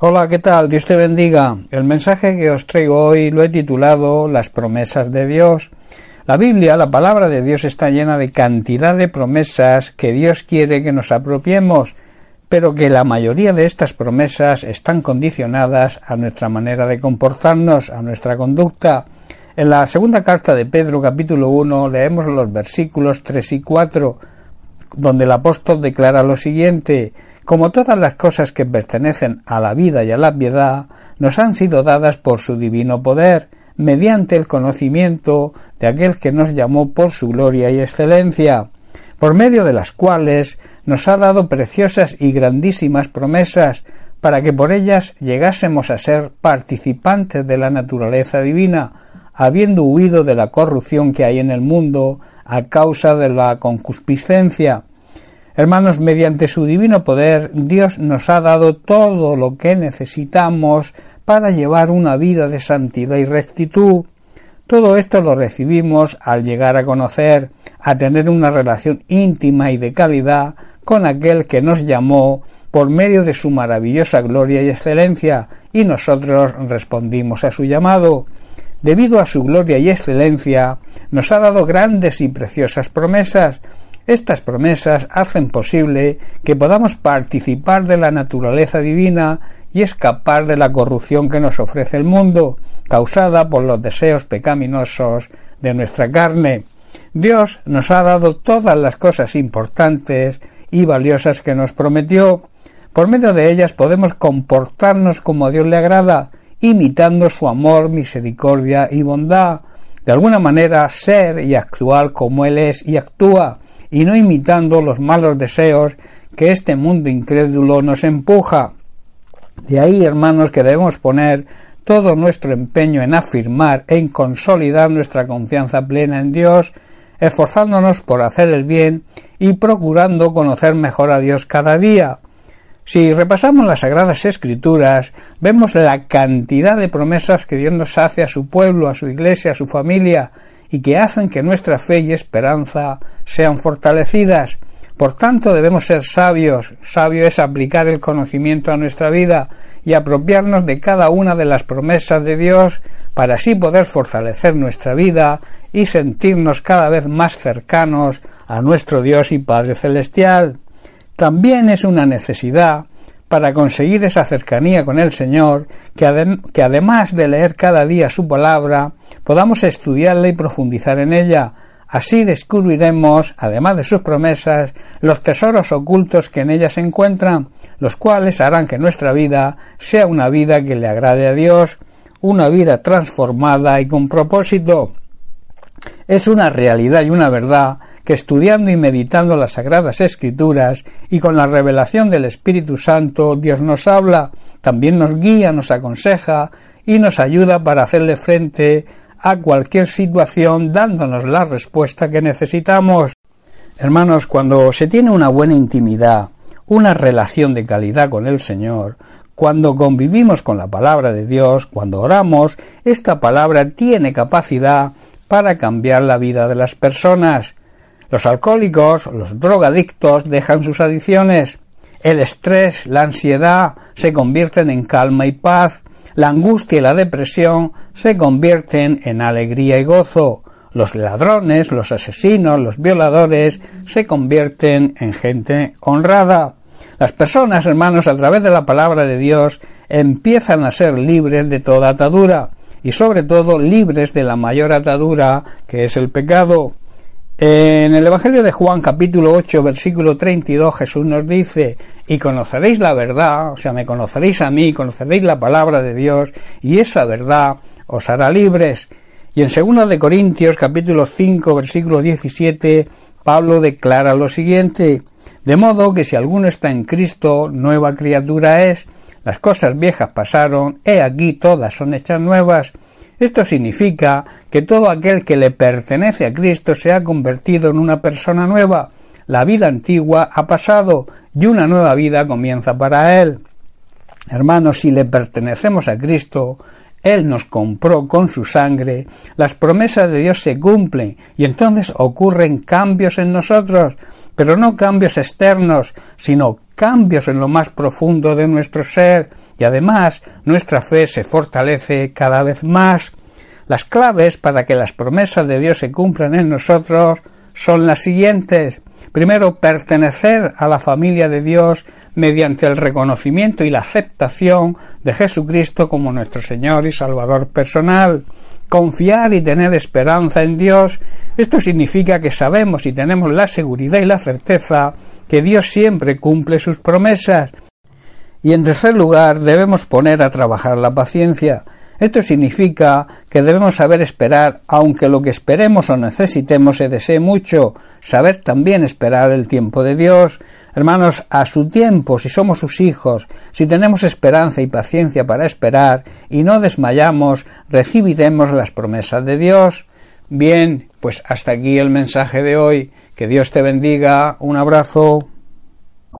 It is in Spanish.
Hola, ¿qué tal? Dios te bendiga. El mensaje que os traigo hoy lo he titulado Las promesas de Dios. La Biblia, la palabra de Dios, está llena de cantidad de promesas que Dios quiere que nos apropiemos, pero que la mayoría de estas promesas están condicionadas a nuestra manera de comportarnos, a nuestra conducta. En la segunda carta de Pedro, capítulo 1, leemos los versículos 3 y 4, donde el apóstol declara lo siguiente como todas las cosas que pertenecen a la vida y a la piedad, nos han sido dadas por su divino poder, mediante el conocimiento de aquel que nos llamó por su gloria y excelencia, por medio de las cuales nos ha dado preciosas y grandísimas promesas, para que por ellas llegásemos a ser participantes de la naturaleza divina, habiendo huido de la corrupción que hay en el mundo a causa de la concupiscencia, Hermanos, mediante su divino poder, Dios nos ha dado todo lo que necesitamos para llevar una vida de santidad y rectitud. Todo esto lo recibimos al llegar a conocer, a tener una relación íntima y de calidad con aquel que nos llamó por medio de su maravillosa gloria y excelencia, y nosotros respondimos a su llamado. Debido a su gloria y excelencia, nos ha dado grandes y preciosas promesas, estas promesas hacen posible que podamos participar de la naturaleza divina y escapar de la corrupción que nos ofrece el mundo, causada por los deseos pecaminosos de nuestra carne. Dios nos ha dado todas las cosas importantes y valiosas que nos prometió. Por medio de ellas podemos comportarnos como a Dios le agrada, imitando su amor, misericordia y bondad, de alguna manera ser y actuar como Él es y actúa, y no imitando los malos deseos que este mundo incrédulo nos empuja. De ahí, hermanos, que debemos poner todo nuestro empeño en afirmar, en consolidar nuestra confianza plena en Dios, esforzándonos por hacer el bien y procurando conocer mejor a Dios cada día. Si repasamos las Sagradas Escrituras, vemos la cantidad de promesas que Dios nos hace a su pueblo, a su iglesia, a su familia, y que hacen que nuestra fe y esperanza sean fortalecidas. Por tanto, debemos ser sabios. Sabio es aplicar el conocimiento a nuestra vida y apropiarnos de cada una de las promesas de Dios para así poder fortalecer nuestra vida y sentirnos cada vez más cercanos a nuestro Dios y Padre Celestial. También es una necesidad para conseguir esa cercanía con el Señor, que, además de leer cada día su palabra, podamos estudiarla y profundizar en ella. Así descubriremos, además de sus promesas, los tesoros ocultos que en ella se encuentran, los cuales harán que nuestra vida sea una vida que le agrade a Dios, una vida transformada y con propósito. Es una realidad y una verdad que estudiando y meditando las sagradas escrituras y con la revelación del Espíritu Santo Dios nos habla, también nos guía, nos aconseja y nos ayuda para hacerle frente a cualquier situación dándonos la respuesta que necesitamos. Hermanos, cuando se tiene una buena intimidad, una relación de calidad con el Señor, cuando convivimos con la palabra de Dios, cuando oramos, esta palabra tiene capacidad para cambiar la vida de las personas. Los alcohólicos, los drogadictos dejan sus adicciones. El estrés, la ansiedad se convierten en calma y paz. La angustia y la depresión se convierten en alegría y gozo. Los ladrones, los asesinos, los violadores se convierten en gente honrada. Las personas, hermanos, a través de la palabra de Dios, empiezan a ser libres de toda atadura y sobre todo libres de la mayor atadura que es el pecado. En el Evangelio de Juan capítulo 8 versículo 32 Jesús nos dice y conoceréis la verdad, o sea, me conoceréis a mí, conoceréis la palabra de Dios y esa verdad os hará libres. Y en 2 de Corintios capítulo 5 versículo 17 Pablo declara lo siguiente, de modo que si alguno está en Cristo, nueva criatura es, las cosas viejas pasaron, he aquí todas son hechas nuevas, esto significa que todo aquel que le pertenece a Cristo se ha convertido en una persona nueva. La vida antigua ha pasado y una nueva vida comienza para él. Hermanos, si le pertenecemos a Cristo, Él nos compró con su sangre, las promesas de Dios se cumplen y entonces ocurren cambios en nosotros, pero no cambios externos, sino cambios en lo más profundo de nuestro ser, y además nuestra fe se fortalece cada vez más. Las claves para que las promesas de Dios se cumplan en nosotros son las siguientes. Primero, pertenecer a la familia de Dios mediante el reconocimiento y la aceptación de Jesucristo como nuestro Señor y Salvador personal. Confiar y tener esperanza en Dios. Esto significa que sabemos y tenemos la seguridad y la certeza que Dios siempre cumple sus promesas. Y en tercer lugar, debemos poner a trabajar la paciencia. Esto significa que debemos saber esperar, aunque lo que esperemos o necesitemos se desee mucho, saber también esperar el tiempo de Dios. Hermanos, a su tiempo, si somos sus hijos, si tenemos esperanza y paciencia para esperar y no desmayamos, recibiremos las promesas de Dios. Bien, pues hasta aquí el mensaje de hoy. Que Dios te bendiga. Un abrazo.